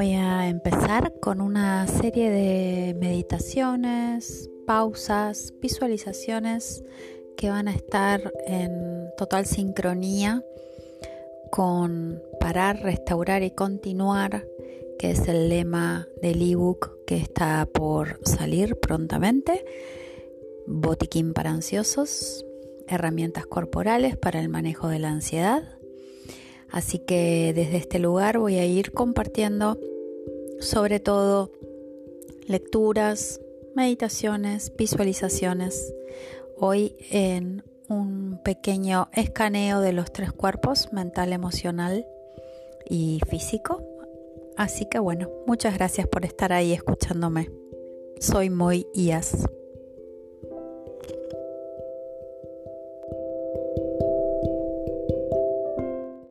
Voy a empezar con una serie de meditaciones, pausas, visualizaciones que van a estar en total sincronía con parar, restaurar y continuar, que es el lema del ebook que está por salir prontamente. Botiquín para ansiosos, herramientas corporales para el manejo de la ansiedad Así que desde este lugar voy a ir compartiendo sobre todo lecturas, meditaciones, visualizaciones. Hoy en un pequeño escaneo de los tres cuerpos, mental, emocional y físico. Así que bueno, muchas gracias por estar ahí escuchándome. Soy muy IAS.